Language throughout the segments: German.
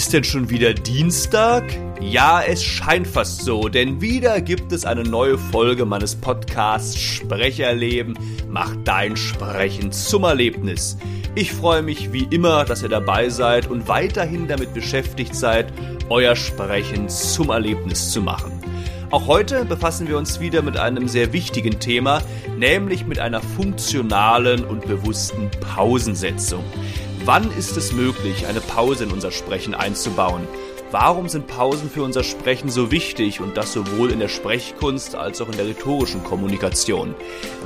Ist denn schon wieder Dienstag? Ja, es scheint fast so, denn wieder gibt es eine neue Folge meines Podcasts Sprecherleben. Mach dein Sprechen zum Erlebnis. Ich freue mich wie immer, dass ihr dabei seid und weiterhin damit beschäftigt seid, euer Sprechen zum Erlebnis zu machen. Auch heute befassen wir uns wieder mit einem sehr wichtigen Thema, nämlich mit einer funktionalen und bewussten Pausensetzung. Wann ist es möglich, eine Pause in unser Sprechen einzubauen? Warum sind Pausen für unser Sprechen so wichtig und das sowohl in der Sprechkunst als auch in der rhetorischen Kommunikation?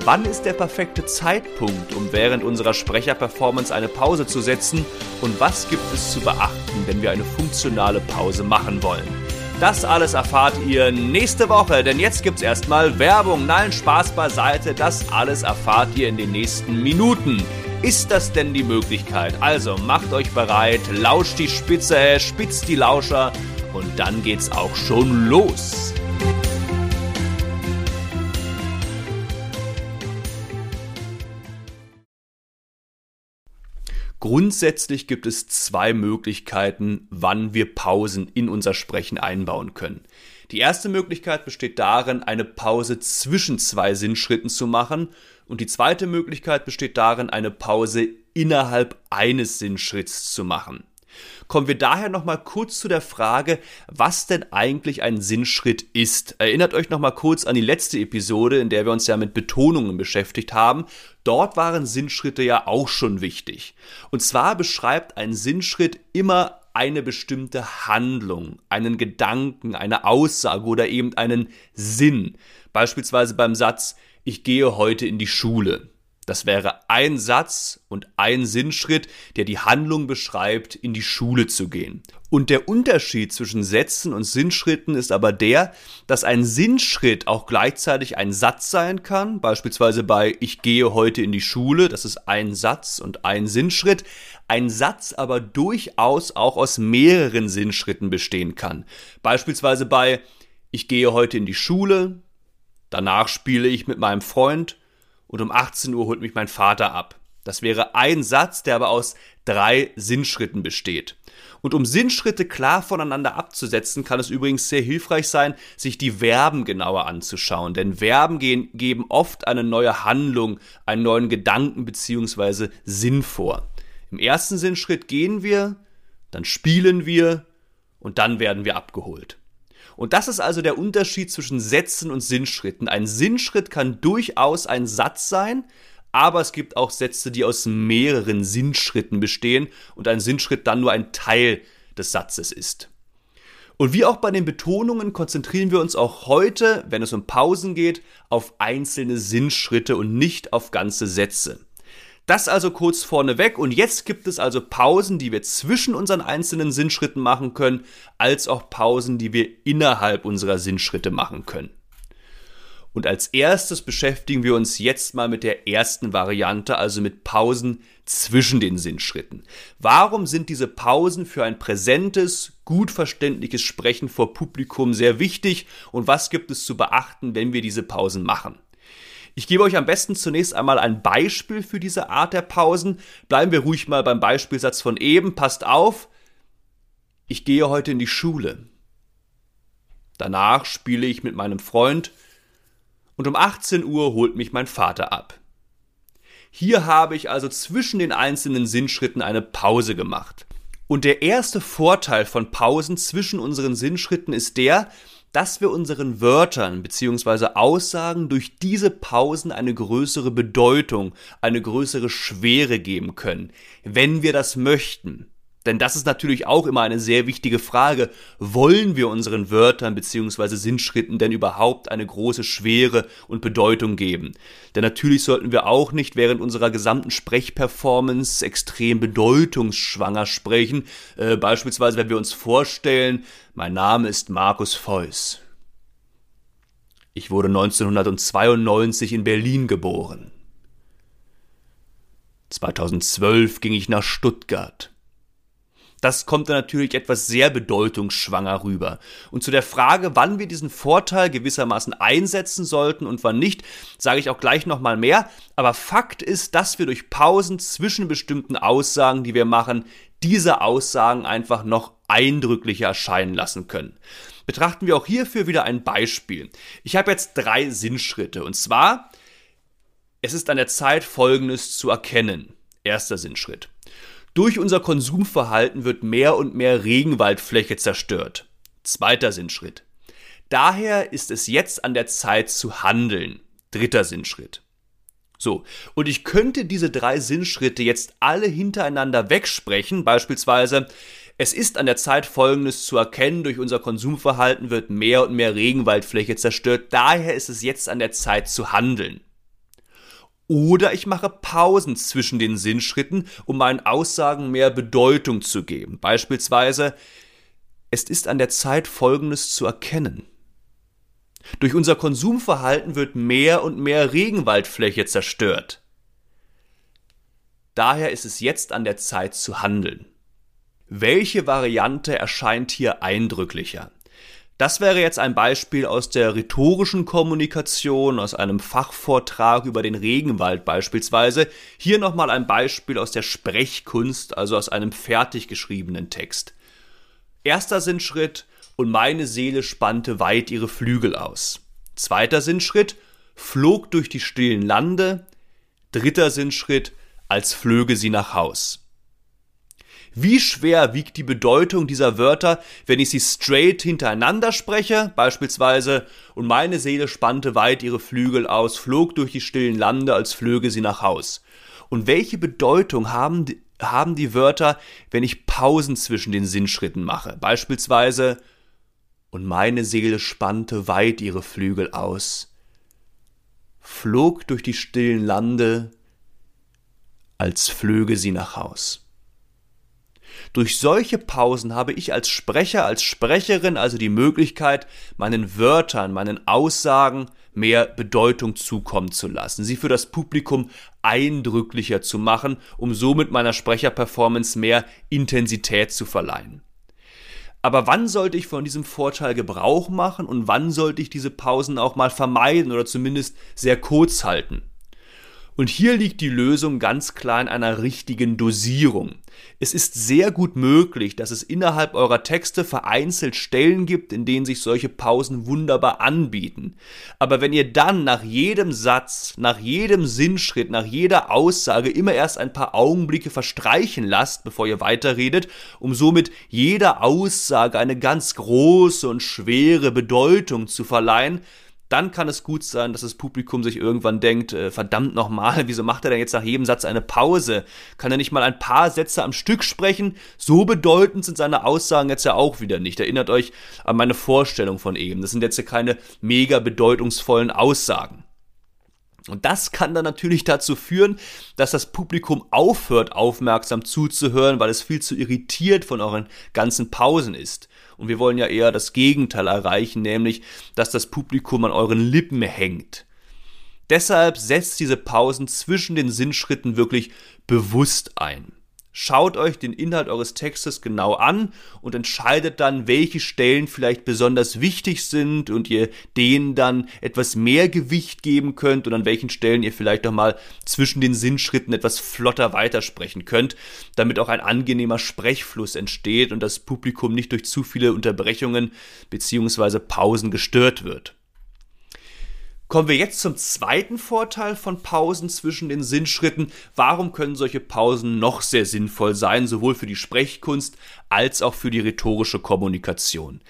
Wann ist der perfekte Zeitpunkt, um während unserer Sprecherperformance eine Pause zu setzen? Und was gibt es zu beachten, wenn wir eine funktionale Pause machen wollen? Das alles erfahrt ihr nächste Woche, denn jetzt gibt's erstmal Werbung. Nein, Spaß beiseite, das alles erfahrt ihr in den nächsten Minuten. Ist das denn die Möglichkeit? Also macht euch bereit, lauscht die Spitze, spitzt die Lauscher und dann geht's auch schon los. Grundsätzlich gibt es zwei Möglichkeiten, wann wir Pausen in unser Sprechen einbauen können. Die erste Möglichkeit besteht darin, eine Pause zwischen zwei Sinnschritten zu machen und die zweite Möglichkeit besteht darin, eine Pause innerhalb eines Sinnschritts zu machen. Kommen wir daher nochmal kurz zu der Frage, was denn eigentlich ein Sinnschritt ist. Erinnert euch nochmal kurz an die letzte Episode, in der wir uns ja mit Betonungen beschäftigt haben. Dort waren Sinnschritte ja auch schon wichtig. Und zwar beschreibt ein Sinnschritt immer eine bestimmte Handlung, einen Gedanken, eine Aussage oder eben einen Sinn. Beispielsweise beim Satz, ich gehe heute in die Schule. Das wäre ein Satz und ein Sinnschritt, der die Handlung beschreibt, in die Schule zu gehen. Und der Unterschied zwischen Sätzen und Sinnschritten ist aber der, dass ein Sinnschritt auch gleichzeitig ein Satz sein kann, beispielsweise bei Ich gehe heute in die Schule, das ist ein Satz und ein Sinnschritt, ein Satz aber durchaus auch aus mehreren Sinnschritten bestehen kann. Beispielsweise bei Ich gehe heute in die Schule, Danach spiele ich mit meinem Freund und um 18 Uhr holt mich mein Vater ab. Das wäre ein Satz, der aber aus drei Sinnschritten besteht. Und um Sinnschritte klar voneinander abzusetzen, kann es übrigens sehr hilfreich sein, sich die Verben genauer anzuschauen. Denn Verben gehen, geben oft eine neue Handlung, einen neuen Gedanken bzw. Sinn vor. Im ersten Sinnschritt gehen wir, dann spielen wir und dann werden wir abgeholt. Und das ist also der Unterschied zwischen Sätzen und Sinnschritten. Ein Sinnschritt kann durchaus ein Satz sein, aber es gibt auch Sätze, die aus mehreren Sinnschritten bestehen und ein Sinnschritt dann nur ein Teil des Satzes ist. Und wie auch bei den Betonungen konzentrieren wir uns auch heute, wenn es um Pausen geht, auf einzelne Sinnschritte und nicht auf ganze Sätze. Das also kurz vorneweg und jetzt gibt es also Pausen, die wir zwischen unseren einzelnen Sinnschritten machen können, als auch Pausen, die wir innerhalb unserer Sinnschritte machen können. Und als erstes beschäftigen wir uns jetzt mal mit der ersten Variante, also mit Pausen zwischen den Sinnschritten. Warum sind diese Pausen für ein präsentes, gut verständliches Sprechen vor Publikum sehr wichtig und was gibt es zu beachten, wenn wir diese Pausen machen? Ich gebe euch am besten zunächst einmal ein Beispiel für diese Art der Pausen. Bleiben wir ruhig mal beim Beispielsatz von eben. Passt auf. Ich gehe heute in die Schule. Danach spiele ich mit meinem Freund und um 18 Uhr holt mich mein Vater ab. Hier habe ich also zwischen den einzelnen Sinnschritten eine Pause gemacht. Und der erste Vorteil von Pausen zwischen unseren Sinnschritten ist der, dass wir unseren Wörtern bzw. Aussagen durch diese Pausen eine größere Bedeutung, eine größere Schwere geben können, wenn wir das möchten. Denn das ist natürlich auch immer eine sehr wichtige Frage. Wollen wir unseren Wörtern bzw. Sinnschritten denn überhaupt eine große Schwere und Bedeutung geben? Denn natürlich sollten wir auch nicht während unserer gesamten Sprechperformance extrem bedeutungsschwanger sprechen. Äh, beispielsweise, wenn wir uns vorstellen, mein Name ist Markus Feuss. Ich wurde 1992 in Berlin geboren. 2012 ging ich nach Stuttgart. Das kommt dann natürlich etwas sehr bedeutungsschwanger rüber. Und zu der Frage, wann wir diesen Vorteil gewissermaßen einsetzen sollten und wann nicht, sage ich auch gleich nochmal mehr. Aber Fakt ist, dass wir durch Pausen zwischen bestimmten Aussagen, die wir machen, diese Aussagen einfach noch eindrücklicher erscheinen lassen können. Betrachten wir auch hierfür wieder ein Beispiel. Ich habe jetzt drei Sinnschritte. Und zwar, es ist an der Zeit, Folgendes zu erkennen. Erster Sinnschritt. Durch unser Konsumverhalten wird mehr und mehr Regenwaldfläche zerstört. Zweiter Sinnschritt. Daher ist es jetzt an der Zeit zu handeln. Dritter Sinnschritt. So, und ich könnte diese drei Sinnschritte jetzt alle hintereinander wegsprechen, beispielsweise, es ist an der Zeit, Folgendes zu erkennen, durch unser Konsumverhalten wird mehr und mehr Regenwaldfläche zerstört, daher ist es jetzt an der Zeit zu handeln. Oder ich mache Pausen zwischen den Sinnschritten, um meinen Aussagen mehr Bedeutung zu geben. Beispielsweise, es ist an der Zeit, Folgendes zu erkennen. Durch unser Konsumverhalten wird mehr und mehr Regenwaldfläche zerstört. Daher ist es jetzt an der Zeit zu handeln. Welche Variante erscheint hier eindrücklicher? Das wäre jetzt ein Beispiel aus der rhetorischen Kommunikation, aus einem Fachvortrag über den Regenwald beispielsweise. Hier nochmal ein Beispiel aus der Sprechkunst, also aus einem fertig geschriebenen Text. Erster Sinnschritt, und meine Seele spannte weit ihre Flügel aus. Zweiter Sinnschritt, flog durch die stillen Lande. Dritter Sinnschritt, als flöge sie nach Haus. Wie schwer wiegt die Bedeutung dieser Wörter, wenn ich sie straight hintereinander spreche, beispielsweise, und meine Seele spannte weit ihre Flügel aus, flog durch die stillen Lande, als flöge sie nach Haus. Und welche Bedeutung haben die, haben die Wörter, wenn ich Pausen zwischen den Sinnschritten mache, beispielsweise, und meine Seele spannte weit ihre Flügel aus, flog durch die stillen Lande, als flöge sie nach Haus. Durch solche Pausen habe ich als Sprecher, als Sprecherin also die Möglichkeit, meinen Wörtern, meinen Aussagen mehr Bedeutung zukommen zu lassen, sie für das Publikum eindrücklicher zu machen, um somit meiner Sprecherperformance mehr Intensität zu verleihen. Aber wann sollte ich von diesem Vorteil Gebrauch machen und wann sollte ich diese Pausen auch mal vermeiden oder zumindest sehr kurz halten? Und hier liegt die Lösung ganz klar in einer richtigen Dosierung. Es ist sehr gut möglich, dass es innerhalb eurer Texte vereinzelt Stellen gibt, in denen sich solche Pausen wunderbar anbieten. Aber wenn ihr dann nach jedem Satz, nach jedem Sinnschritt, nach jeder Aussage immer erst ein paar Augenblicke verstreichen lasst, bevor ihr weiterredet, um somit jeder Aussage eine ganz große und schwere Bedeutung zu verleihen, dann kann es gut sein, dass das Publikum sich irgendwann denkt, äh, verdammt nochmal, wieso macht er denn jetzt nach jedem Satz eine Pause? Kann er nicht mal ein paar Sätze am Stück sprechen? So bedeutend sind seine Aussagen jetzt ja auch wieder nicht. Erinnert euch an meine Vorstellung von eben. Das sind jetzt ja keine mega bedeutungsvollen Aussagen. Und das kann dann natürlich dazu führen, dass das Publikum aufhört, aufmerksam zuzuhören, weil es viel zu irritiert von euren ganzen Pausen ist. Und wir wollen ja eher das Gegenteil erreichen, nämlich, dass das Publikum an euren Lippen hängt. Deshalb setzt diese Pausen zwischen den Sinnschritten wirklich bewusst ein. Schaut euch den Inhalt eures Textes genau an und entscheidet dann, welche Stellen vielleicht besonders wichtig sind und ihr denen dann etwas mehr Gewicht geben könnt und an welchen Stellen ihr vielleicht nochmal zwischen den Sinnschritten etwas flotter weitersprechen könnt, damit auch ein angenehmer Sprechfluss entsteht und das Publikum nicht durch zu viele Unterbrechungen bzw. Pausen gestört wird. Kommen wir jetzt zum zweiten Vorteil von Pausen zwischen den Sinnschritten. Warum können solche Pausen noch sehr sinnvoll sein, sowohl für die Sprechkunst als auch für die rhetorische Kommunikation?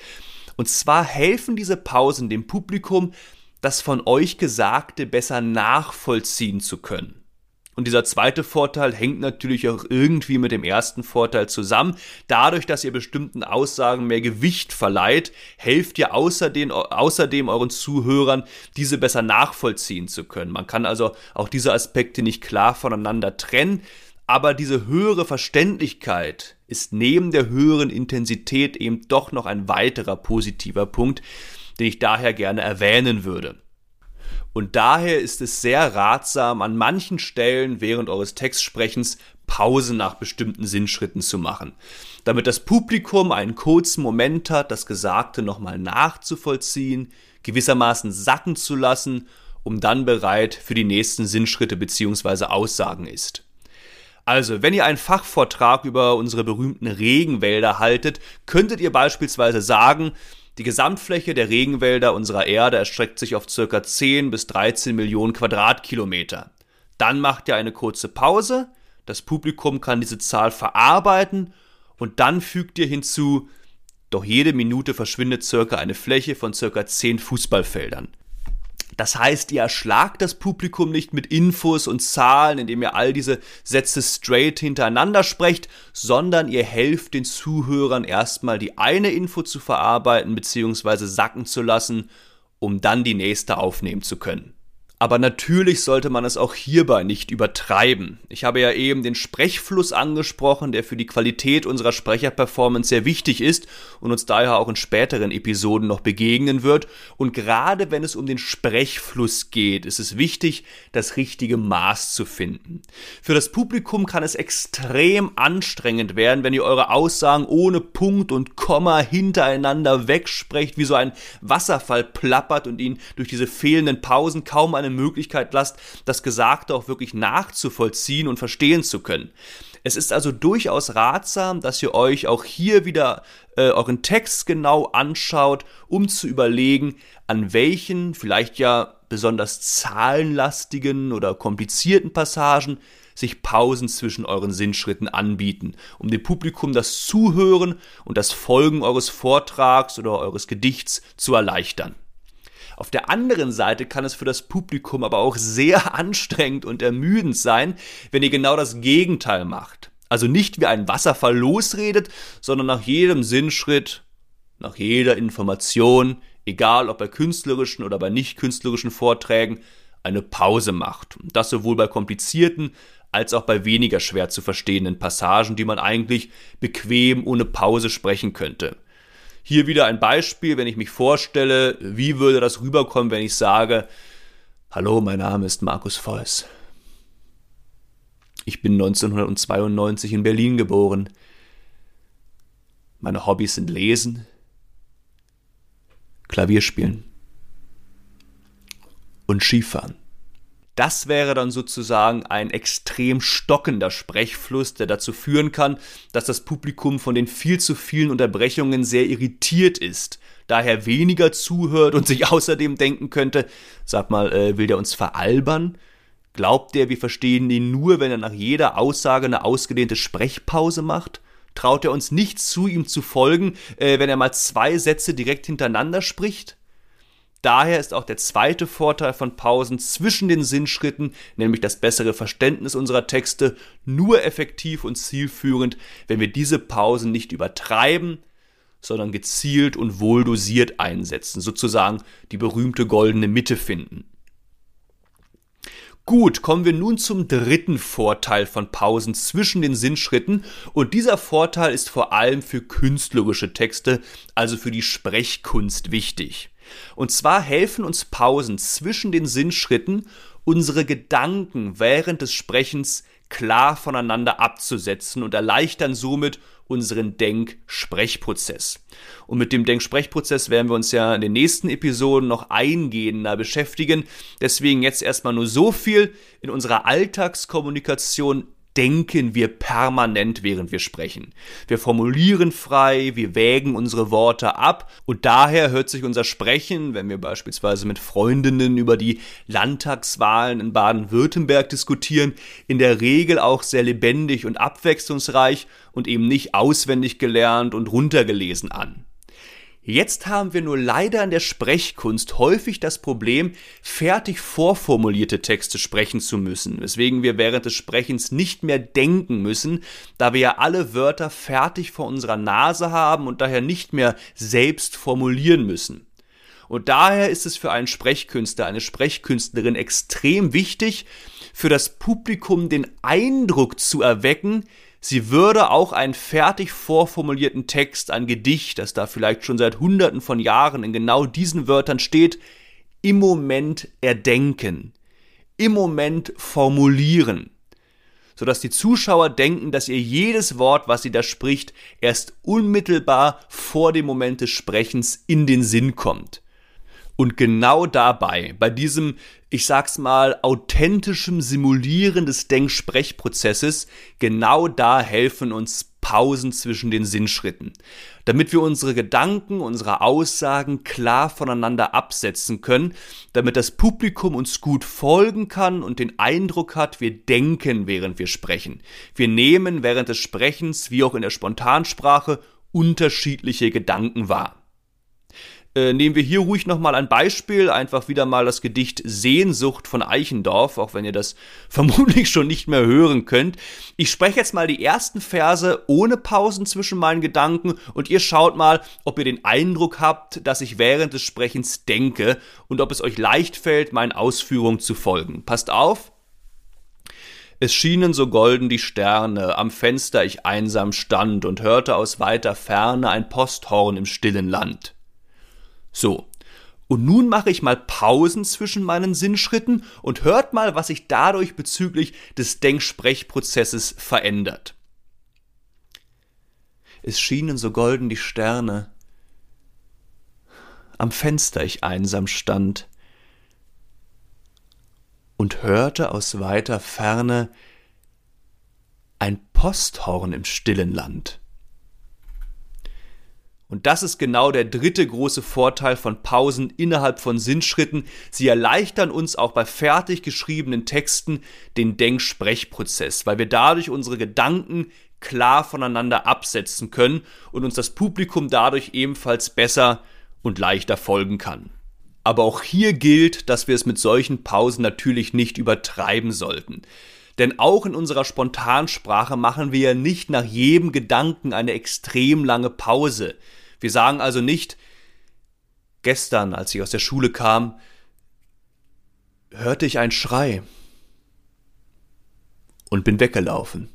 Und zwar helfen diese Pausen dem Publikum, das von euch Gesagte besser nachvollziehen zu können. Und dieser zweite Vorteil hängt natürlich auch irgendwie mit dem ersten Vorteil zusammen. Dadurch, dass ihr bestimmten Aussagen mehr Gewicht verleiht, helft ihr außerdem, außerdem euren Zuhörern, diese besser nachvollziehen zu können. Man kann also auch diese Aspekte nicht klar voneinander trennen. Aber diese höhere Verständlichkeit ist neben der höheren Intensität eben doch noch ein weiterer positiver Punkt, den ich daher gerne erwähnen würde. Und daher ist es sehr ratsam, an manchen Stellen während eures Textsprechens Pausen nach bestimmten Sinnschritten zu machen, damit das Publikum einen kurzen Moment hat, das Gesagte nochmal nachzuvollziehen, gewissermaßen sacken zu lassen, um dann bereit für die nächsten Sinnschritte bzw. Aussagen ist. Also, wenn ihr einen Fachvortrag über unsere berühmten Regenwälder haltet, könntet ihr beispielsweise sagen, die Gesamtfläche der Regenwälder unserer Erde erstreckt sich auf ca. 10 bis 13 Millionen Quadratkilometer. Dann macht ihr eine kurze Pause, das Publikum kann diese Zahl verarbeiten und dann fügt ihr hinzu, doch jede Minute verschwindet circa eine Fläche von circa 10 Fußballfeldern. Das heißt, ihr erschlagt das Publikum nicht mit Infos und Zahlen, indem ihr all diese Sätze straight hintereinander sprecht, sondern ihr helft den Zuhörern erstmal die eine Info zu verarbeiten bzw. sacken zu lassen, um dann die nächste aufnehmen zu können. Aber natürlich sollte man es auch hierbei nicht übertreiben. Ich habe ja eben den Sprechfluss angesprochen, der für die Qualität unserer Sprecherperformance sehr wichtig ist und uns daher auch in späteren Episoden noch begegnen wird. Und gerade wenn es um den Sprechfluss geht, ist es wichtig, das richtige Maß zu finden. Für das Publikum kann es extrem anstrengend werden, wenn ihr eure Aussagen ohne Punkt und Komma hintereinander wegsprecht, wie so ein Wasserfall plappert und ihn durch diese fehlenden Pausen kaum eine Möglichkeit lasst, das Gesagte auch wirklich nachzuvollziehen und verstehen zu können. Es ist also durchaus ratsam, dass ihr euch auch hier wieder äh, euren Text genau anschaut, um zu überlegen, an welchen vielleicht ja besonders zahlenlastigen oder komplizierten Passagen sich Pausen zwischen euren Sinnschritten anbieten, um dem Publikum das Zuhören und das Folgen eures Vortrags oder eures Gedichts zu erleichtern. Auf der anderen Seite kann es für das Publikum aber auch sehr anstrengend und ermüdend sein, wenn ihr genau das Gegenteil macht. Also nicht wie ein Wasserfall losredet, sondern nach jedem Sinnschritt, nach jeder Information, egal ob bei künstlerischen oder bei nicht künstlerischen Vorträgen, eine Pause macht. Und das sowohl bei komplizierten als auch bei weniger schwer zu verstehenden Passagen, die man eigentlich bequem ohne Pause sprechen könnte. Hier wieder ein Beispiel, wenn ich mich vorstelle, wie würde das rüberkommen, wenn ich sage, Hallo, mein Name ist Markus Voss. Ich bin 1992 in Berlin geboren. Meine Hobbys sind Lesen, Klavierspielen und Skifahren. Das wäre dann sozusagen ein extrem stockender Sprechfluss, der dazu führen kann, dass das Publikum von den viel zu vielen Unterbrechungen sehr irritiert ist, daher weniger zuhört und sich außerdem denken könnte, sag mal, äh, will der uns veralbern? Glaubt der, wir verstehen ihn nur, wenn er nach jeder Aussage eine ausgedehnte Sprechpause macht? Traut er uns nicht zu, ihm zu folgen, äh, wenn er mal zwei Sätze direkt hintereinander spricht? Daher ist auch der zweite Vorteil von Pausen zwischen den Sinnschritten, nämlich das bessere Verständnis unserer Texte, nur effektiv und zielführend, wenn wir diese Pausen nicht übertreiben, sondern gezielt und wohl dosiert einsetzen, sozusagen die berühmte goldene Mitte finden. Gut, kommen wir nun zum dritten Vorteil von Pausen zwischen den Sinnschritten und dieser Vorteil ist vor allem für künstlerische Texte, also für die Sprechkunst wichtig. Und zwar helfen uns Pausen zwischen den Sinnschritten, unsere Gedanken während des Sprechens klar voneinander abzusetzen und erleichtern somit unseren Denk-Sprechprozess. Und mit dem Denk-Sprechprozess werden wir uns ja in den nächsten Episoden noch eingehender beschäftigen. Deswegen jetzt erstmal nur so viel. In unserer Alltagskommunikation denken wir permanent, während wir sprechen. Wir formulieren frei, wir wägen unsere Worte ab und daher hört sich unser Sprechen, wenn wir beispielsweise mit Freundinnen über die Landtagswahlen in Baden-Württemberg diskutieren, in der Regel auch sehr lebendig und abwechslungsreich und eben nicht auswendig gelernt und runtergelesen an. Jetzt haben wir nur leider in der Sprechkunst häufig das Problem, fertig vorformulierte Texte sprechen zu müssen, weswegen wir während des Sprechens nicht mehr denken müssen, da wir ja alle Wörter fertig vor unserer Nase haben und daher nicht mehr selbst formulieren müssen. Und daher ist es für einen Sprechkünstler, eine Sprechkünstlerin extrem wichtig, für das Publikum den Eindruck zu erwecken, Sie würde auch einen fertig vorformulierten Text, ein Gedicht, das da vielleicht schon seit Hunderten von Jahren in genau diesen Wörtern steht, im Moment erdenken, im Moment formulieren. sodass die Zuschauer denken, dass ihr jedes Wort, was sie da spricht, erst unmittelbar vor dem Moment des Sprechens in den Sinn kommt. Und genau dabei, bei diesem, ich sag's mal, authentischem Simulieren des Denksprechprozesses, genau da helfen uns Pausen zwischen den Sinnschritten, damit wir unsere Gedanken, unsere Aussagen klar voneinander absetzen können, damit das Publikum uns gut folgen kann und den Eindruck hat, wir denken, während wir sprechen. Wir nehmen während des Sprechens, wie auch in der Spontansprache, unterschiedliche Gedanken wahr. Äh, nehmen wir hier ruhig nochmal ein Beispiel, einfach wieder mal das Gedicht Sehnsucht von Eichendorff, auch wenn ihr das vermutlich schon nicht mehr hören könnt. Ich spreche jetzt mal die ersten Verse ohne Pausen zwischen meinen Gedanken und ihr schaut mal, ob ihr den Eindruck habt, dass ich während des Sprechens denke und ob es euch leicht fällt, meinen Ausführungen zu folgen. Passt auf, es schienen so golden die Sterne, am Fenster ich einsam stand und hörte aus weiter Ferne ein Posthorn im stillen Land. So. Und nun mache ich mal Pausen zwischen meinen Sinnschritten und hört mal, was sich dadurch bezüglich des Denksprechprozesses verändert. Es schienen so golden die Sterne. Am Fenster ich einsam stand und hörte aus weiter Ferne ein Posthorn im stillen Land. Und das ist genau der dritte große Vorteil von Pausen innerhalb von Sinnschritten. Sie erleichtern uns auch bei fertig geschriebenen Texten den Denksprechprozess, weil wir dadurch unsere Gedanken klar voneinander absetzen können und uns das Publikum dadurch ebenfalls besser und leichter folgen kann. Aber auch hier gilt, dass wir es mit solchen Pausen natürlich nicht übertreiben sollten. Denn auch in unserer Spontansprache machen wir ja nicht nach jedem Gedanken eine extrem lange Pause. Wir sagen also nicht, gestern, als ich aus der Schule kam, hörte ich einen Schrei und bin weggelaufen.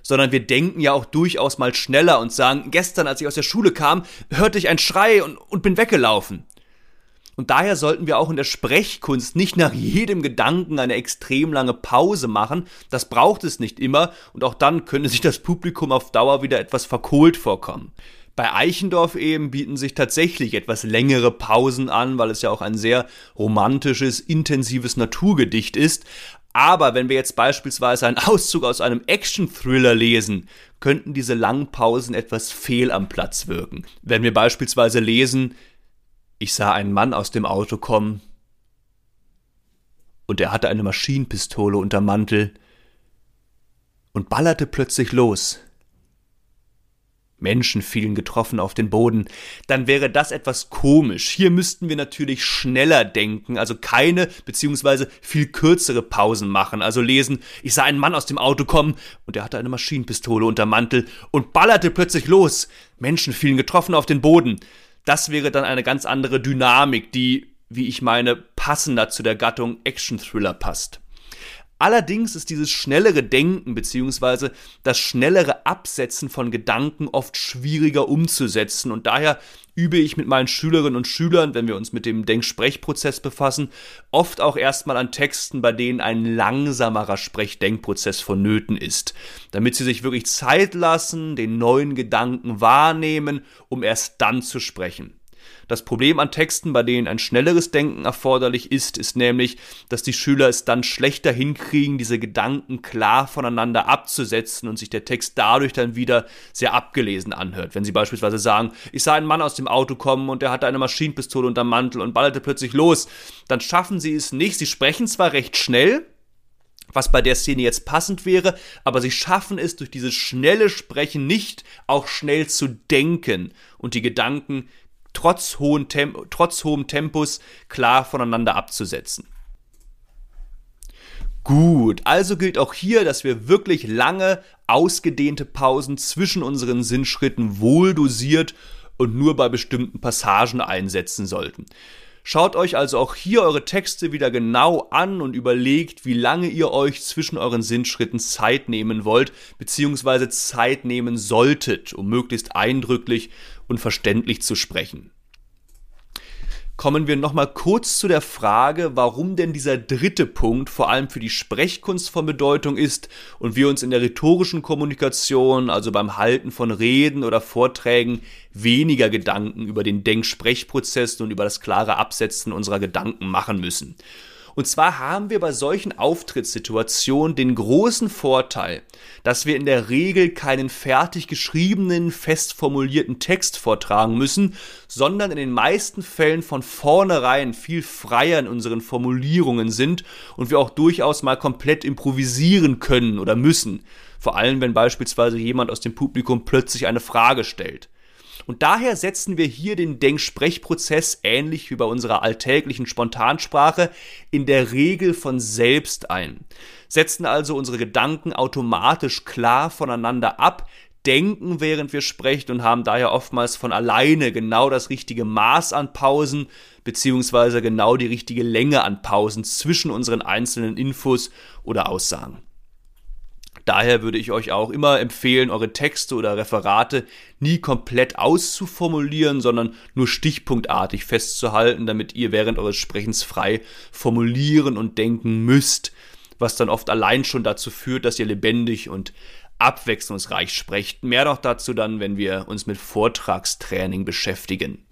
Sondern wir denken ja auch durchaus mal schneller und sagen, gestern, als ich aus der Schule kam, hörte ich einen Schrei und, und bin weggelaufen. Und daher sollten wir auch in der Sprechkunst nicht nach jedem Gedanken eine extrem lange Pause machen. Das braucht es nicht immer und auch dann könnte sich das Publikum auf Dauer wieder etwas verkohlt vorkommen. Bei Eichendorf eben bieten sich tatsächlich etwas längere Pausen an, weil es ja auch ein sehr romantisches, intensives Naturgedicht ist. Aber wenn wir jetzt beispielsweise einen Auszug aus einem Action-Thriller lesen, könnten diese langen Pausen etwas fehl am Platz wirken. Wenn wir beispielsweise lesen, ich sah einen Mann aus dem Auto kommen und er hatte eine Maschinenpistole unterm Mantel und ballerte plötzlich los. Menschen fielen getroffen auf den Boden, dann wäre das etwas komisch. Hier müssten wir natürlich schneller denken, also keine beziehungsweise viel kürzere Pausen machen, also lesen, ich sah einen Mann aus dem Auto kommen und er hatte eine Maschinenpistole unterm Mantel und ballerte plötzlich los. Menschen fielen getroffen auf den Boden. Das wäre dann eine ganz andere Dynamik, die, wie ich meine, passender zu der Gattung Action-Thriller passt. Allerdings ist dieses schnellere Denken bzw. das schnellere Absetzen von Gedanken oft schwieriger umzusetzen und daher übe ich mit meinen Schülerinnen und Schülern, wenn wir uns mit dem Denksprechprozess befassen, oft auch erstmal an Texten, bei denen ein langsamerer Sprechdenkprozess vonnöten ist, damit sie sich wirklich Zeit lassen, den neuen Gedanken wahrnehmen, um erst dann zu sprechen. Das Problem an Texten, bei denen ein schnelleres Denken erforderlich ist, ist nämlich, dass die Schüler es dann schlechter hinkriegen, diese Gedanken klar voneinander abzusetzen und sich der Text dadurch dann wieder sehr abgelesen anhört. Wenn sie beispielsweise sagen, ich sah einen Mann aus dem Auto kommen und der hatte eine Maschinenpistole unterm Mantel und ballerte plötzlich los, dann schaffen sie es nicht. Sie sprechen zwar recht schnell, was bei der Szene jetzt passend wäre, aber sie schaffen es durch dieses schnelle Sprechen nicht auch schnell zu denken und die Gedanken trotz, hohen Tem trotz hohem Tempus klar voneinander abzusetzen. Gut, also gilt auch hier, dass wir wirklich lange, ausgedehnte Pausen zwischen unseren Sinnschritten wohl dosiert und nur bei bestimmten Passagen einsetzen sollten. Schaut euch also auch hier eure Texte wieder genau an und überlegt, wie lange ihr euch zwischen euren Sinnschritten Zeit nehmen wollt, beziehungsweise Zeit nehmen solltet, um möglichst eindrücklich und verständlich zu sprechen. kommen wir nochmal kurz zu der Frage, warum denn dieser dritte Punkt vor allem für die Sprechkunst von Bedeutung ist und wir uns in der rhetorischen Kommunikation, also beim Halten von Reden oder Vorträgen, weniger Gedanken über den Denk-Sprechprozess und über das klare Absetzen unserer Gedanken machen müssen. Und zwar haben wir bei solchen Auftrittssituationen den großen Vorteil, dass wir in der Regel keinen fertig geschriebenen, fest formulierten Text vortragen müssen, sondern in den meisten Fällen von vornherein viel freier in unseren Formulierungen sind und wir auch durchaus mal komplett improvisieren können oder müssen. Vor allem, wenn beispielsweise jemand aus dem Publikum plötzlich eine Frage stellt. Und daher setzen wir hier den Denksprechprozess ähnlich wie bei unserer alltäglichen Spontansprache in der Regel von selbst ein. Setzen also unsere Gedanken automatisch klar voneinander ab, denken, während wir sprechen und haben daher oftmals von alleine genau das richtige Maß an Pausen beziehungsweise genau die richtige Länge an Pausen zwischen unseren einzelnen Infos oder Aussagen. Daher würde ich euch auch immer empfehlen, eure Texte oder Referate nie komplett auszuformulieren, sondern nur stichpunktartig festzuhalten, damit ihr während eures Sprechens frei formulieren und denken müsst, was dann oft allein schon dazu führt, dass ihr lebendig und abwechslungsreich sprecht. Mehr noch dazu dann, wenn wir uns mit Vortragstraining beschäftigen.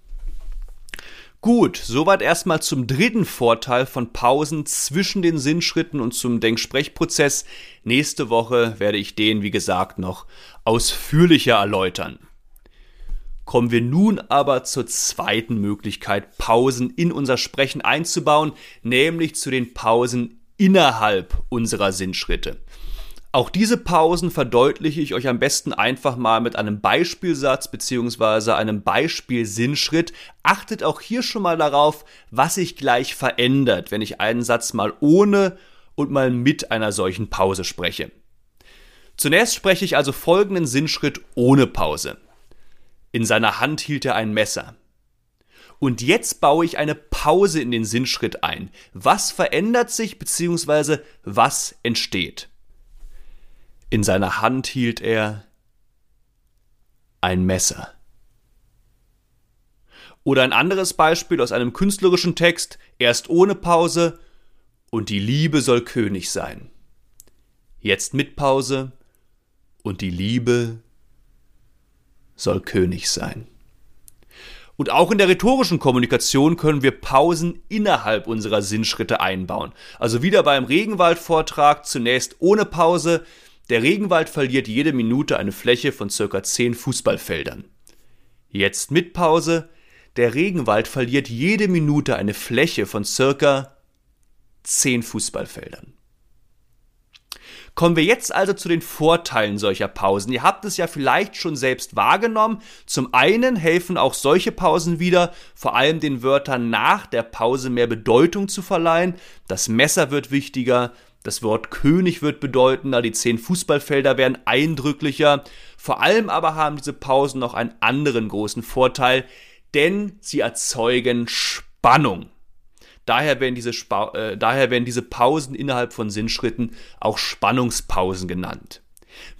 Gut, soweit erstmal zum dritten Vorteil von Pausen zwischen den Sinnschritten und zum Denksprechprozess. Nächste Woche werde ich den, wie gesagt, noch ausführlicher erläutern. Kommen wir nun aber zur zweiten Möglichkeit, Pausen in unser Sprechen einzubauen, nämlich zu den Pausen innerhalb unserer Sinnschritte. Auch diese Pausen verdeutliche ich euch am besten einfach mal mit einem Beispielsatz beziehungsweise einem Beispielsinnschritt. Achtet auch hier schon mal darauf, was sich gleich verändert, wenn ich einen Satz mal ohne und mal mit einer solchen Pause spreche. Zunächst spreche ich also folgenden Sinnschritt ohne Pause. In seiner Hand hielt er ein Messer. Und jetzt baue ich eine Pause in den Sinnschritt ein. Was verändert sich beziehungsweise was entsteht? In seiner Hand hielt er ein Messer. Oder ein anderes Beispiel aus einem künstlerischen Text, erst ohne Pause, und die Liebe soll König sein. Jetzt mit Pause, und die Liebe soll König sein. Und auch in der rhetorischen Kommunikation können wir Pausen innerhalb unserer Sinnschritte einbauen. Also wieder beim Regenwaldvortrag zunächst ohne Pause, der Regenwald verliert jede Minute eine Fläche von circa 10 Fußballfeldern. Jetzt mit Pause. Der Regenwald verliert jede Minute eine Fläche von circa 10 Fußballfeldern. Kommen wir jetzt also zu den Vorteilen solcher Pausen. Ihr habt es ja vielleicht schon selbst wahrgenommen. Zum einen helfen auch solche Pausen wieder, vor allem den Wörtern nach der Pause mehr Bedeutung zu verleihen. Das Messer wird wichtiger, das Wort König wird bedeutender, die zehn Fußballfelder werden eindrücklicher. Vor allem aber haben diese Pausen noch einen anderen großen Vorteil, denn sie erzeugen Spannung. Daher werden, diese äh, daher werden diese Pausen innerhalb von Sinnschritten auch Spannungspausen genannt.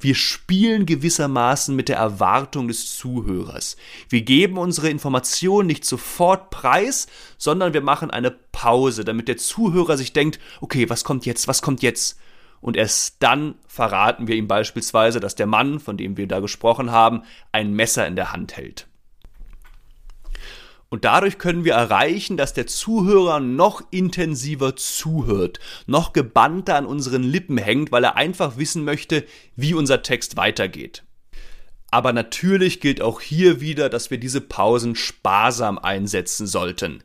Wir spielen gewissermaßen mit der Erwartung des Zuhörers. Wir geben unsere Informationen nicht sofort preis, sondern wir machen eine Pause, damit der Zuhörer sich denkt, okay, was kommt jetzt, was kommt jetzt? Und erst dann verraten wir ihm beispielsweise, dass der Mann, von dem wir da gesprochen haben, ein Messer in der Hand hält. Und dadurch können wir erreichen, dass der Zuhörer noch intensiver zuhört, noch gebannter an unseren Lippen hängt, weil er einfach wissen möchte, wie unser Text weitergeht. Aber natürlich gilt auch hier wieder, dass wir diese Pausen sparsam einsetzen sollten.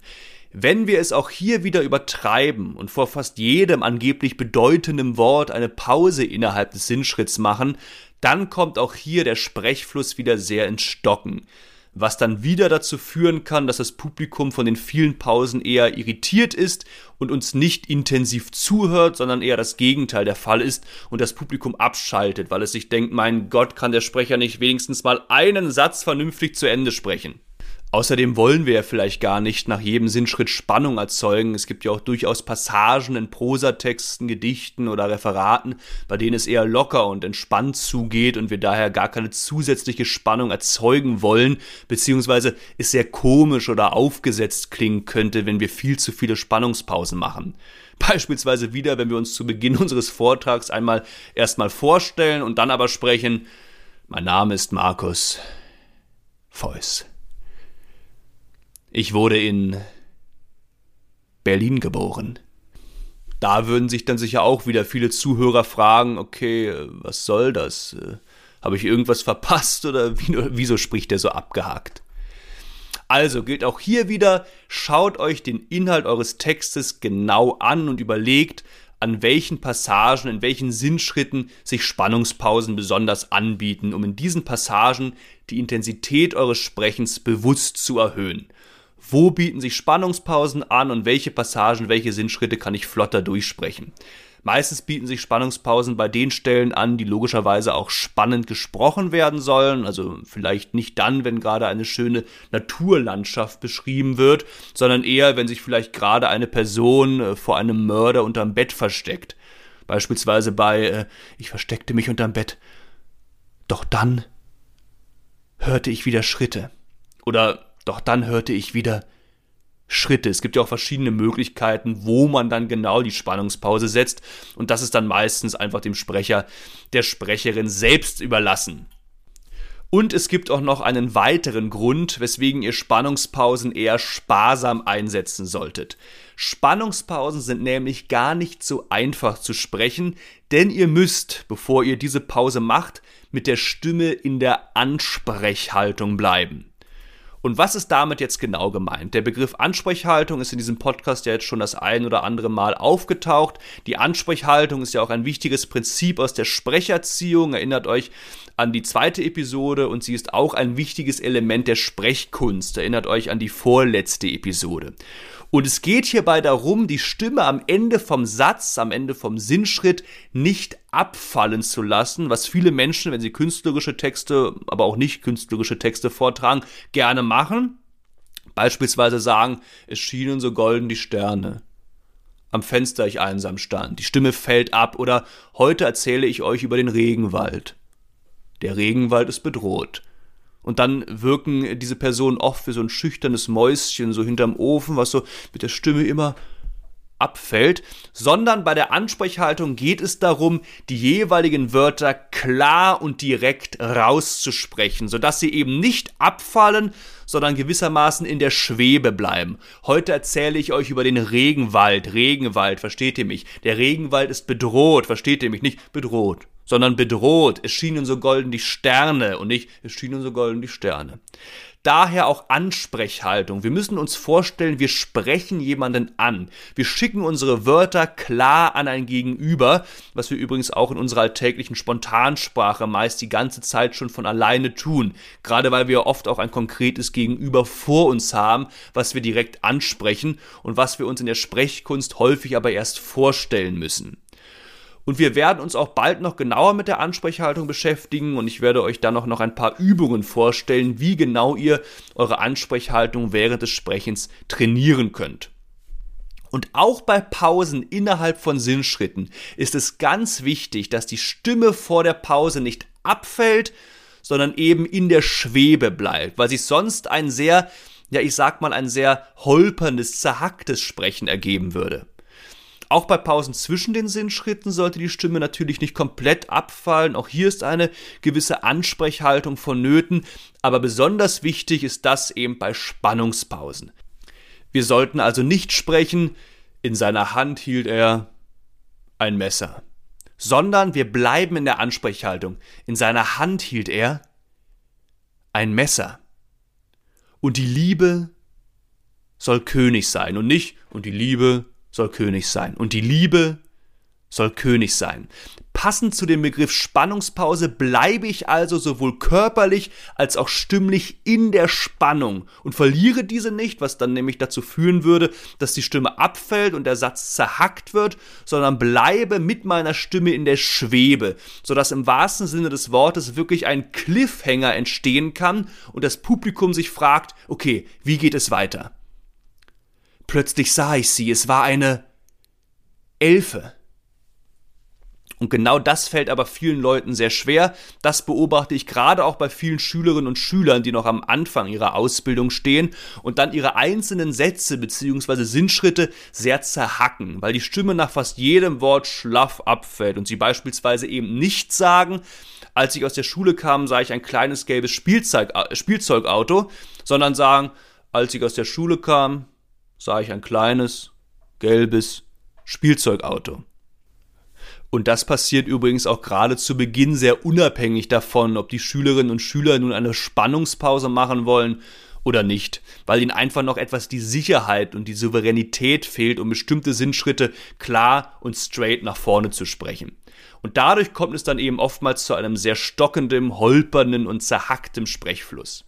Wenn wir es auch hier wieder übertreiben und vor fast jedem angeblich bedeutenden Wort eine Pause innerhalb des Sinnschritts machen, dann kommt auch hier der Sprechfluss wieder sehr ins Stocken was dann wieder dazu führen kann, dass das Publikum von den vielen Pausen eher irritiert ist und uns nicht intensiv zuhört, sondern eher das Gegenteil der Fall ist und das Publikum abschaltet, weil es sich denkt, mein Gott, kann der Sprecher nicht wenigstens mal einen Satz vernünftig zu Ende sprechen. Außerdem wollen wir ja vielleicht gar nicht nach jedem Sinnschritt Spannung erzeugen. Es gibt ja auch durchaus Passagen in Prosatexten, Gedichten oder Referaten, bei denen es eher locker und entspannt zugeht und wir daher gar keine zusätzliche Spannung erzeugen wollen, beziehungsweise es sehr komisch oder aufgesetzt klingen könnte, wenn wir viel zu viele Spannungspausen machen. Beispielsweise wieder, wenn wir uns zu Beginn unseres Vortrags einmal erstmal vorstellen und dann aber sprechen, mein Name ist Markus Feuss. Ich wurde in Berlin geboren. Da würden sich dann sicher auch wieder viele Zuhörer fragen, okay, was soll das? Habe ich irgendwas verpasst oder wieso spricht der so abgehakt? Also gilt auch hier wieder, schaut euch den Inhalt eures Textes genau an und überlegt, an welchen Passagen, in welchen Sinnschritten sich Spannungspausen besonders anbieten, um in diesen Passagen die Intensität eures Sprechens bewusst zu erhöhen wo bieten sich Spannungspausen an und welche Passagen, welche Sinnschritte kann ich flotter durchsprechen. Meistens bieten sich Spannungspausen bei den Stellen an, die logischerweise auch spannend gesprochen werden sollen. Also vielleicht nicht dann, wenn gerade eine schöne Naturlandschaft beschrieben wird, sondern eher, wenn sich vielleicht gerade eine Person äh, vor einem Mörder unterm Bett versteckt. Beispielsweise bei äh, Ich versteckte mich unterm Bett. Doch dann hörte ich wieder Schritte. Oder doch dann hörte ich wieder Schritte. Es gibt ja auch verschiedene Möglichkeiten, wo man dann genau die Spannungspause setzt. Und das ist dann meistens einfach dem Sprecher, der Sprecherin selbst überlassen. Und es gibt auch noch einen weiteren Grund, weswegen ihr Spannungspausen eher sparsam einsetzen solltet. Spannungspausen sind nämlich gar nicht so einfach zu sprechen, denn ihr müsst, bevor ihr diese Pause macht, mit der Stimme in der Ansprechhaltung bleiben. Und was ist damit jetzt genau gemeint? Der Begriff Ansprechhaltung ist in diesem Podcast ja jetzt schon das ein oder andere Mal aufgetaucht. Die Ansprechhaltung ist ja auch ein wichtiges Prinzip aus der Sprecherziehung. Erinnert euch an die zweite Episode und sie ist auch ein wichtiges Element der Sprechkunst. Erinnert euch an die vorletzte Episode. Und es geht hierbei darum, die Stimme am Ende vom Satz, am Ende vom Sinnschritt nicht abfallen zu lassen, was viele Menschen, wenn sie künstlerische Texte, aber auch nicht künstlerische Texte vortragen, gerne machen. Beispielsweise sagen, es schienen so golden die Sterne. Am Fenster ich einsam stand. Die Stimme fällt ab oder heute erzähle ich euch über den Regenwald. Der Regenwald ist bedroht. Und dann wirken diese Personen oft wie so ein schüchternes Mäuschen, so hinterm Ofen, was so mit der Stimme immer abfällt, sondern bei der Ansprechhaltung geht es darum, die jeweiligen Wörter klar und direkt rauszusprechen, sodass sie eben nicht abfallen, sondern gewissermaßen in der Schwebe bleiben. Heute erzähle ich euch über den Regenwald. Regenwald, versteht ihr mich? Der Regenwald ist bedroht, versteht ihr mich nicht? Bedroht sondern bedroht. Es schienen so golden die Sterne und nicht, es schienen so golden die Sterne. Daher auch Ansprechhaltung. Wir müssen uns vorstellen, wir sprechen jemanden an. Wir schicken unsere Wörter klar an ein Gegenüber, was wir übrigens auch in unserer alltäglichen Spontansprache meist die ganze Zeit schon von alleine tun. Gerade weil wir oft auch ein konkretes Gegenüber vor uns haben, was wir direkt ansprechen und was wir uns in der Sprechkunst häufig aber erst vorstellen müssen. Und wir werden uns auch bald noch genauer mit der Ansprechhaltung beschäftigen und ich werde euch dann noch, noch ein paar Übungen vorstellen, wie genau ihr eure Ansprechhaltung während des Sprechens trainieren könnt. Und auch bei Pausen innerhalb von Sinnschritten ist es ganz wichtig, dass die Stimme vor der Pause nicht abfällt, sondern eben in der Schwebe bleibt, weil sich sonst ein sehr, ja, ich sag mal, ein sehr holperndes, zerhacktes Sprechen ergeben würde. Auch bei Pausen zwischen den Sinnschritten sollte die Stimme natürlich nicht komplett abfallen. Auch hier ist eine gewisse Ansprechhaltung vonnöten. Aber besonders wichtig ist das eben bei Spannungspausen. Wir sollten also nicht sprechen, in seiner Hand hielt er ein Messer, sondern wir bleiben in der Ansprechhaltung. In seiner Hand hielt er ein Messer. Und die Liebe soll König sein und nicht, und die Liebe soll König sein. Und die Liebe soll König sein. Passend zu dem Begriff Spannungspause bleibe ich also sowohl körperlich als auch stimmlich in der Spannung und verliere diese nicht, was dann nämlich dazu führen würde, dass die Stimme abfällt und der Satz zerhackt wird, sondern bleibe mit meiner Stimme in der Schwebe, sodass im wahrsten Sinne des Wortes wirklich ein Cliffhanger entstehen kann und das Publikum sich fragt, okay, wie geht es weiter? Plötzlich sah ich sie, es war eine Elfe. Und genau das fällt aber vielen Leuten sehr schwer. Das beobachte ich gerade auch bei vielen Schülerinnen und Schülern, die noch am Anfang ihrer Ausbildung stehen und dann ihre einzelnen Sätze bzw. Sinnschritte sehr zerhacken, weil die Stimme nach fast jedem Wort schlaff abfällt und sie beispielsweise eben nicht sagen, als ich aus der Schule kam, sah ich ein kleines gelbes Spielzeug, äh, Spielzeugauto, sondern sagen, als ich aus der Schule kam, sah ich ein kleines gelbes Spielzeugauto. Und das passiert übrigens auch gerade zu Beginn sehr unabhängig davon, ob die Schülerinnen und Schüler nun eine Spannungspause machen wollen oder nicht, weil ihnen einfach noch etwas die Sicherheit und die Souveränität fehlt, um bestimmte Sinnschritte klar und straight nach vorne zu sprechen. Und dadurch kommt es dann eben oftmals zu einem sehr stockenden, holpernden und zerhacktem Sprechfluss.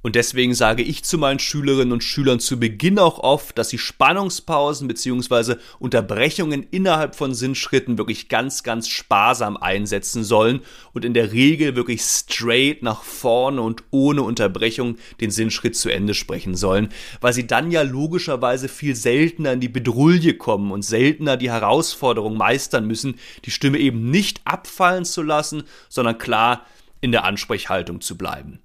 Und deswegen sage ich zu meinen Schülerinnen und Schülern zu Beginn auch oft, dass sie Spannungspausen bzw. Unterbrechungen innerhalb von Sinnschritten wirklich ganz, ganz sparsam einsetzen sollen und in der Regel wirklich straight nach vorne und ohne Unterbrechung den Sinnschritt zu Ende sprechen sollen, weil sie dann ja logischerweise viel seltener in die Bedrulle kommen und seltener die Herausforderung meistern müssen, die Stimme eben nicht abfallen zu lassen, sondern klar in der Ansprechhaltung zu bleiben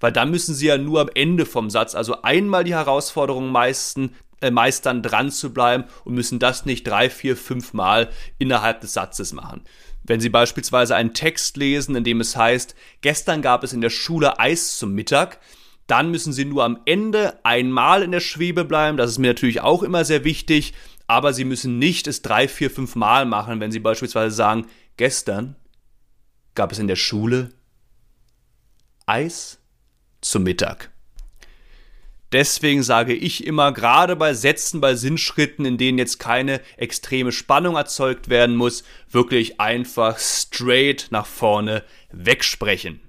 weil dann müssen sie ja nur am Ende vom Satz, also einmal die Herausforderung meisten, äh, meistern, dran zu bleiben und müssen das nicht drei, vier, fünf Mal innerhalb des Satzes machen. Wenn Sie beispielsweise einen Text lesen, in dem es heißt, gestern gab es in der Schule Eis zum Mittag, dann müssen Sie nur am Ende einmal in der Schwebe bleiben. Das ist mir natürlich auch immer sehr wichtig. Aber Sie müssen nicht es drei, vier, fünf Mal machen, wenn Sie beispielsweise sagen, gestern gab es in der Schule Eis zum Mittag. Deswegen sage ich immer, gerade bei Sätzen, bei Sinnschritten, in denen jetzt keine extreme Spannung erzeugt werden muss, wirklich einfach straight nach vorne wegsprechen.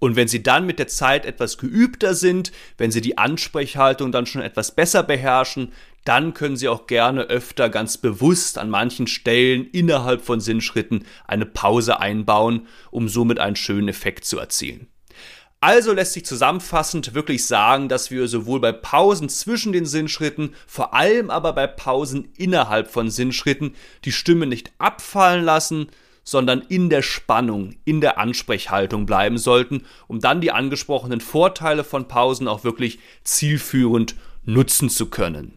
Und wenn Sie dann mit der Zeit etwas geübter sind, wenn Sie die Ansprechhaltung dann schon etwas besser beherrschen, dann können Sie auch gerne öfter ganz bewusst an manchen Stellen innerhalb von Sinnschritten eine Pause einbauen, um somit einen schönen Effekt zu erzielen. Also lässt sich zusammenfassend wirklich sagen, dass wir sowohl bei Pausen zwischen den Sinnschritten, vor allem aber bei Pausen innerhalb von Sinnschritten die Stimme nicht abfallen lassen, sondern in der Spannung, in der Ansprechhaltung bleiben sollten, um dann die angesprochenen Vorteile von Pausen auch wirklich zielführend nutzen zu können.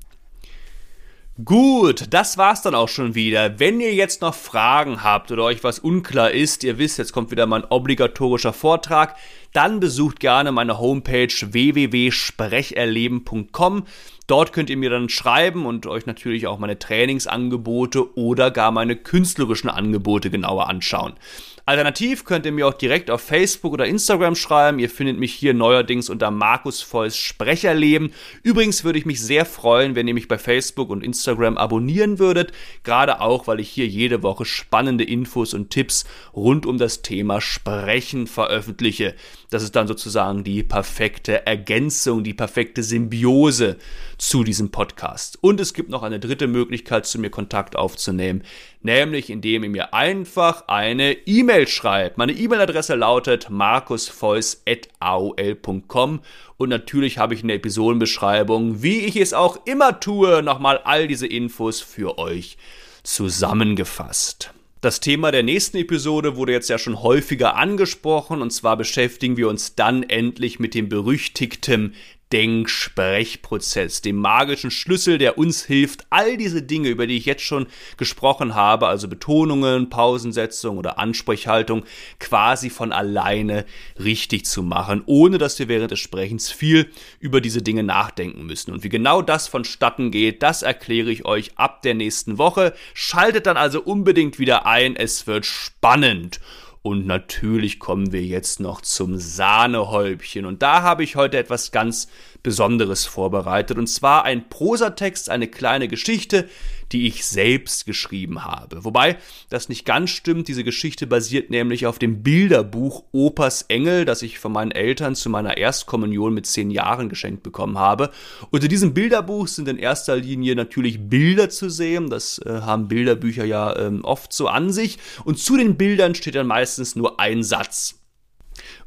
Gut, das war's dann auch schon wieder. Wenn ihr jetzt noch Fragen habt oder euch was unklar ist, ihr wisst, jetzt kommt wieder mein obligatorischer Vortrag, dann besucht gerne meine Homepage www.sprecherleben.com. Dort könnt ihr mir dann schreiben und euch natürlich auch meine Trainingsangebote oder gar meine künstlerischen Angebote genauer anschauen. Alternativ könnt ihr mir auch direkt auf Facebook oder Instagram schreiben. Ihr findet mich hier neuerdings unter Markus Volls Sprecherleben. Übrigens würde ich mich sehr freuen, wenn ihr mich bei Facebook und Instagram abonnieren würdet. Gerade auch, weil ich hier jede Woche spannende Infos und Tipps rund um das Thema Sprechen veröffentliche. Das ist dann sozusagen die perfekte Ergänzung, die perfekte Symbiose zu diesem Podcast. Und es gibt noch eine dritte Möglichkeit, zu mir Kontakt aufzunehmen, nämlich indem ihr mir einfach eine E-Mail schreibt. Meine E-Mail-Adresse lautet markusfeuss.aol.com und natürlich habe ich in der Episodenbeschreibung, wie ich es auch immer tue, nochmal all diese Infos für euch zusammengefasst. Das Thema der nächsten Episode wurde jetzt ja schon häufiger angesprochen und zwar beschäftigen wir uns dann endlich mit dem berüchtigten Denksprechprozess, dem magischen Schlüssel, der uns hilft, all diese Dinge, über die ich jetzt schon gesprochen habe, also Betonungen, Pausensetzung oder Ansprechhaltung, quasi von alleine richtig zu machen, ohne dass wir während des Sprechens viel über diese Dinge nachdenken müssen. Und wie genau das vonstatten geht, das erkläre ich euch ab der nächsten Woche. Schaltet dann also unbedingt wieder ein, es wird spannend. Und natürlich kommen wir jetzt noch zum Sahnehäubchen. Und da habe ich heute etwas ganz Besonderes vorbereitet, und zwar ein Prosatext, eine kleine Geschichte, die ich selbst geschrieben habe. Wobei das nicht ganz stimmt, diese Geschichte basiert nämlich auf dem Bilderbuch Opas Engel, das ich von meinen Eltern zu meiner Erstkommunion mit zehn Jahren geschenkt bekommen habe. Unter diesem Bilderbuch sind in erster Linie natürlich Bilder zu sehen, das äh, haben Bilderbücher ja ähm, oft so an sich, und zu den Bildern steht dann meistens nur ein Satz.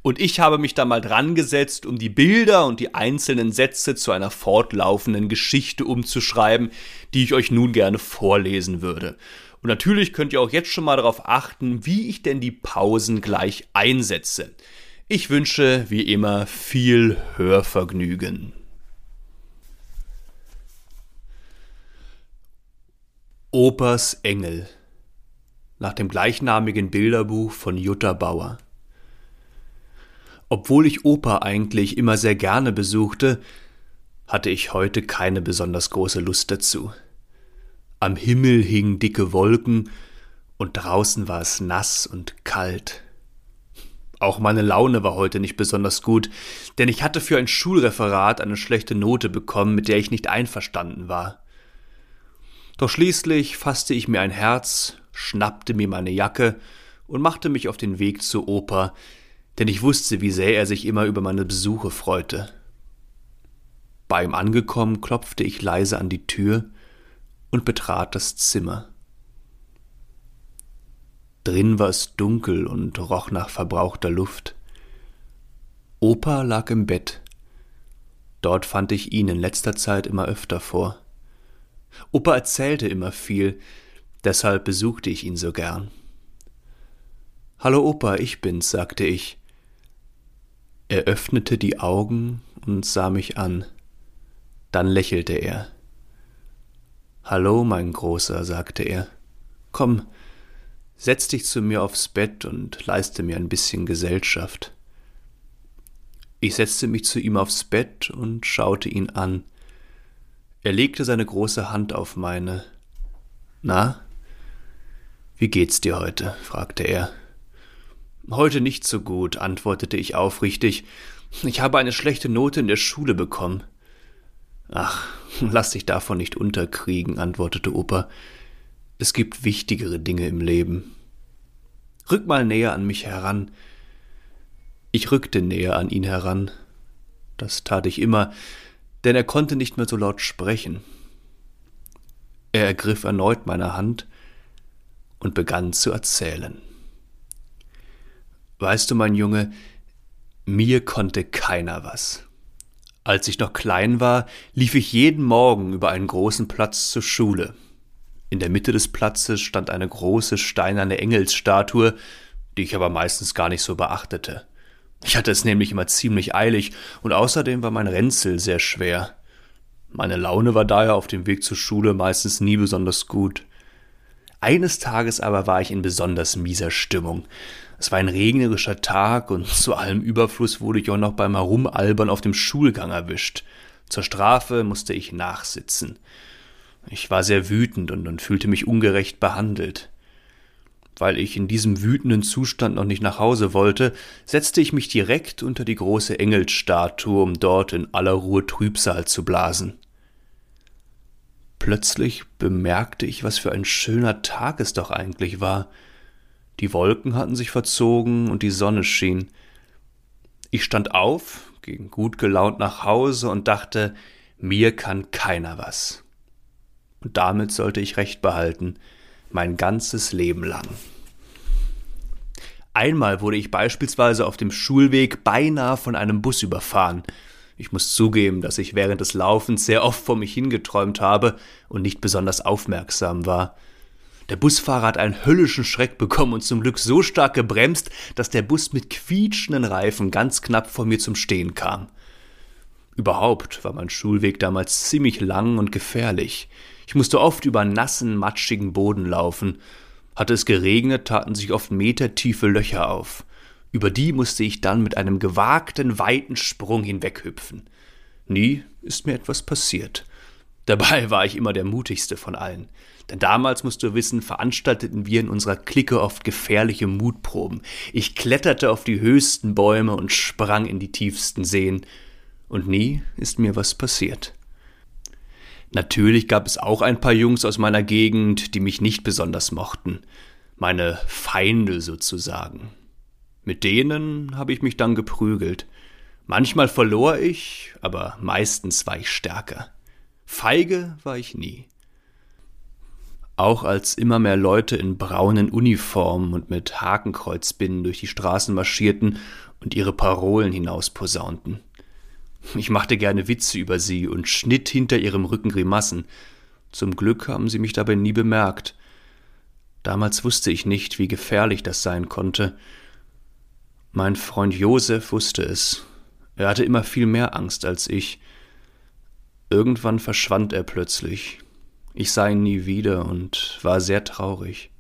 Und ich habe mich da mal dran gesetzt, um die Bilder und die einzelnen Sätze zu einer fortlaufenden Geschichte umzuschreiben, die ich euch nun gerne vorlesen würde. Und natürlich könnt ihr auch jetzt schon mal darauf achten, wie ich denn die Pausen gleich einsetze. Ich wünsche, wie immer, viel Hörvergnügen. Opas Engel nach dem gleichnamigen Bilderbuch von Jutta Bauer. Obwohl ich Oper eigentlich immer sehr gerne besuchte, hatte ich heute keine besonders große Lust dazu. Am Himmel hingen dicke Wolken und draußen war es nass und kalt. Auch meine Laune war heute nicht besonders gut, denn ich hatte für ein Schulreferat eine schlechte Note bekommen, mit der ich nicht einverstanden war. Doch schließlich fasste ich mir ein Herz, schnappte mir meine Jacke und machte mich auf den Weg zur Oper, denn ich wusste, wie sehr er sich immer über meine Besuche freute. Bei ihm angekommen, klopfte ich leise an die Tür und betrat das Zimmer. Drin war es dunkel und roch nach verbrauchter Luft. Opa lag im Bett. Dort fand ich ihn in letzter Zeit immer öfter vor. Opa erzählte immer viel, deshalb besuchte ich ihn so gern. Hallo Opa, ich bin's, sagte ich er öffnete die Augen und sah mich an. Dann lächelte er. Hallo, mein Großer, sagte er. Komm, setz dich zu mir aufs Bett und leiste mir ein bisschen Gesellschaft. Ich setzte mich zu ihm aufs Bett und schaute ihn an. Er legte seine große Hand auf meine. Na, wie geht's dir heute? fragte er. Heute nicht so gut, antwortete ich aufrichtig. Ich habe eine schlechte Note in der Schule bekommen. Ach, lass dich davon nicht unterkriegen, antwortete Opa. Es gibt wichtigere Dinge im Leben. Rück mal näher an mich heran. Ich rückte näher an ihn heran. Das tat ich immer, denn er konnte nicht mehr so laut sprechen. Er ergriff erneut meine Hand und begann zu erzählen. Weißt du, mein Junge, mir konnte keiner was. Als ich noch klein war, lief ich jeden Morgen über einen großen Platz zur Schule. In der Mitte des Platzes stand eine große steinerne Engelsstatue, die ich aber meistens gar nicht so beachtete. Ich hatte es nämlich immer ziemlich eilig und außerdem war mein Ränzel sehr schwer. Meine Laune war daher auf dem Weg zur Schule meistens nie besonders gut. Eines Tages aber war ich in besonders mieser Stimmung. Es war ein regnerischer Tag und zu allem Überfluss wurde ich auch noch beim Herumalbern auf dem Schulgang erwischt. Zur Strafe musste ich nachsitzen. Ich war sehr wütend und, und fühlte mich ungerecht behandelt. Weil ich in diesem wütenden Zustand noch nicht nach Hause wollte, setzte ich mich direkt unter die große Engelsstatue, um dort in aller Ruhe Trübsal zu blasen. Plötzlich bemerkte ich, was für ein schöner Tag es doch eigentlich war. Die Wolken hatten sich verzogen und die Sonne schien. Ich stand auf, ging gut gelaunt nach Hause und dachte, mir kann keiner was. Und damit sollte ich recht behalten, mein ganzes Leben lang. Einmal wurde ich beispielsweise auf dem Schulweg beinahe von einem Bus überfahren. Ich muss zugeben, dass ich während des Laufens sehr oft vor mich hingeträumt habe und nicht besonders aufmerksam war. Der Busfahrer hat einen höllischen Schreck bekommen und zum Glück so stark gebremst, dass der Bus mit quietschenden Reifen ganz knapp vor mir zum Stehen kam. Überhaupt war mein Schulweg damals ziemlich lang und gefährlich. Ich musste oft über nassen, matschigen Boden laufen. Hatte es geregnet, taten sich oft metertiefe Löcher auf. Über die musste ich dann mit einem gewagten, weiten Sprung hinweghüpfen. Nie ist mir etwas passiert. Dabei war ich immer der mutigste von allen. Denn damals, musst du wissen, veranstalteten wir in unserer Clique oft gefährliche Mutproben. Ich kletterte auf die höchsten Bäume und sprang in die tiefsten Seen. Und nie ist mir was passiert. Natürlich gab es auch ein paar Jungs aus meiner Gegend, die mich nicht besonders mochten. Meine Feinde sozusagen. Mit denen habe ich mich dann geprügelt. Manchmal verlor ich, aber meistens war ich stärker. Feige war ich nie. Auch als immer mehr Leute in braunen Uniformen und mit Hakenkreuzbinden durch die Straßen marschierten und ihre Parolen hinausposaunten. Ich machte gerne Witze über sie und schnitt hinter ihrem Rücken Grimassen. Zum Glück haben sie mich dabei nie bemerkt. Damals wusste ich nicht, wie gefährlich das sein konnte. Mein Freund Josef wusste es. Er hatte immer viel mehr Angst als ich. Irgendwann verschwand er plötzlich. Ich sah ihn nie wieder und war sehr traurig.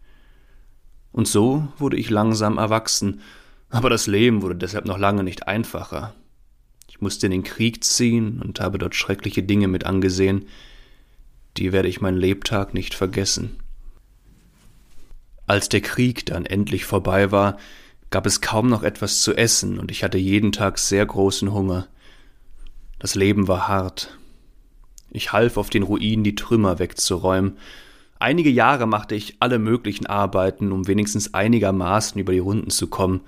Und so wurde ich langsam erwachsen, aber das Leben wurde deshalb noch lange nicht einfacher. Ich musste in den Krieg ziehen und habe dort schreckliche Dinge mit angesehen, die werde ich mein Lebtag nicht vergessen. Als der Krieg dann endlich vorbei war, gab es kaum noch etwas zu essen und ich hatte jeden Tag sehr großen Hunger. Das Leben war hart. Ich half auf den Ruinen die Trümmer wegzuräumen. Einige Jahre machte ich alle möglichen Arbeiten, um wenigstens einigermaßen über die Runden zu kommen,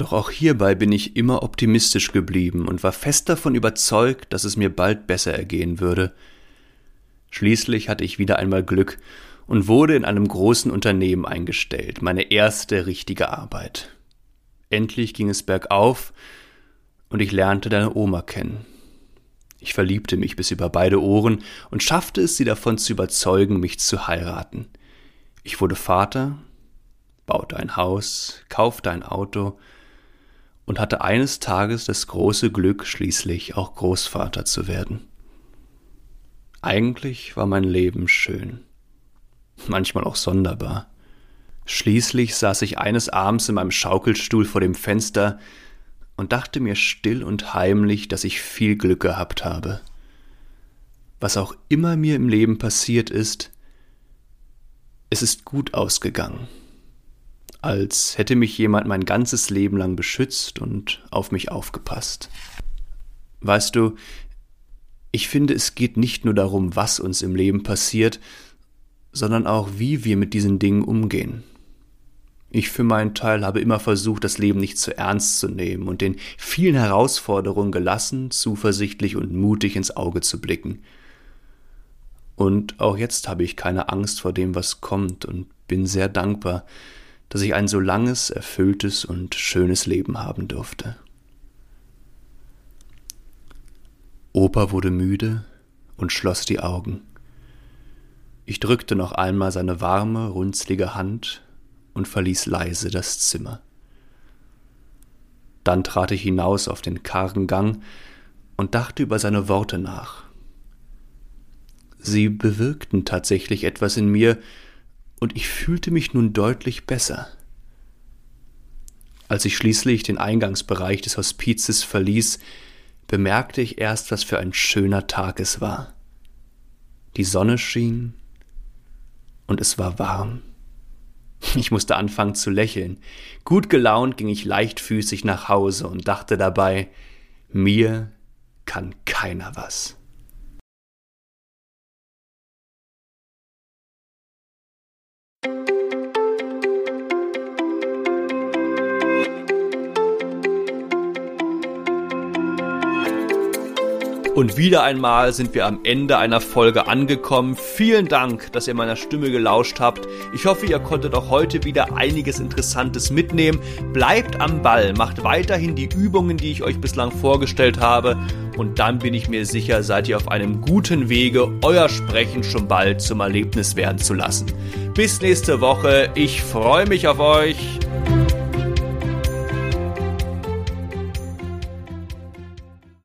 doch auch hierbei bin ich immer optimistisch geblieben und war fest davon überzeugt, dass es mir bald besser ergehen würde. Schließlich hatte ich wieder einmal Glück und wurde in einem großen Unternehmen eingestellt, meine erste richtige Arbeit. Endlich ging es bergauf und ich lernte deine Oma kennen. Ich verliebte mich bis über beide Ohren und schaffte es, sie davon zu überzeugen, mich zu heiraten. Ich wurde Vater, baute ein Haus, kaufte ein Auto und hatte eines Tages das große Glück, schließlich auch Großvater zu werden. Eigentlich war mein Leben schön, manchmal auch sonderbar. Schließlich saß ich eines Abends in meinem Schaukelstuhl vor dem Fenster und dachte mir still und heimlich, dass ich viel Glück gehabt habe. Was auch immer mir im Leben passiert ist, es ist gut ausgegangen als hätte mich jemand mein ganzes Leben lang beschützt und auf mich aufgepasst. Weißt du, ich finde, es geht nicht nur darum, was uns im Leben passiert, sondern auch, wie wir mit diesen Dingen umgehen. Ich für meinen Teil habe immer versucht, das Leben nicht zu ernst zu nehmen und den vielen Herausforderungen gelassen, zuversichtlich und mutig ins Auge zu blicken. Und auch jetzt habe ich keine Angst vor dem, was kommt und bin sehr dankbar, dass ich ein so langes, erfülltes und schönes Leben haben durfte. Opa wurde müde und schloss die Augen. Ich drückte noch einmal seine warme, runzlige Hand und verließ leise das Zimmer. Dann trat ich hinaus auf den kargen Gang und dachte über seine Worte nach. Sie bewirkten tatsächlich etwas in mir, und ich fühlte mich nun deutlich besser. Als ich schließlich den Eingangsbereich des Hospizes verließ, bemerkte ich erst, was für ein schöner Tag es war. Die Sonne schien und es war warm. Ich musste anfangen zu lächeln. Gut gelaunt ging ich leichtfüßig nach Hause und dachte dabei, mir kann keiner was. Und wieder einmal sind wir am Ende einer Folge angekommen. Vielen Dank, dass ihr meiner Stimme gelauscht habt. Ich hoffe, ihr konntet auch heute wieder einiges Interessantes mitnehmen. Bleibt am Ball, macht weiterhin die Übungen, die ich euch bislang vorgestellt habe. Und dann bin ich mir sicher, seid ihr auf einem guten Wege, euer Sprechen schon bald zum Erlebnis werden zu lassen. Bis nächste Woche. Ich freue mich auf euch.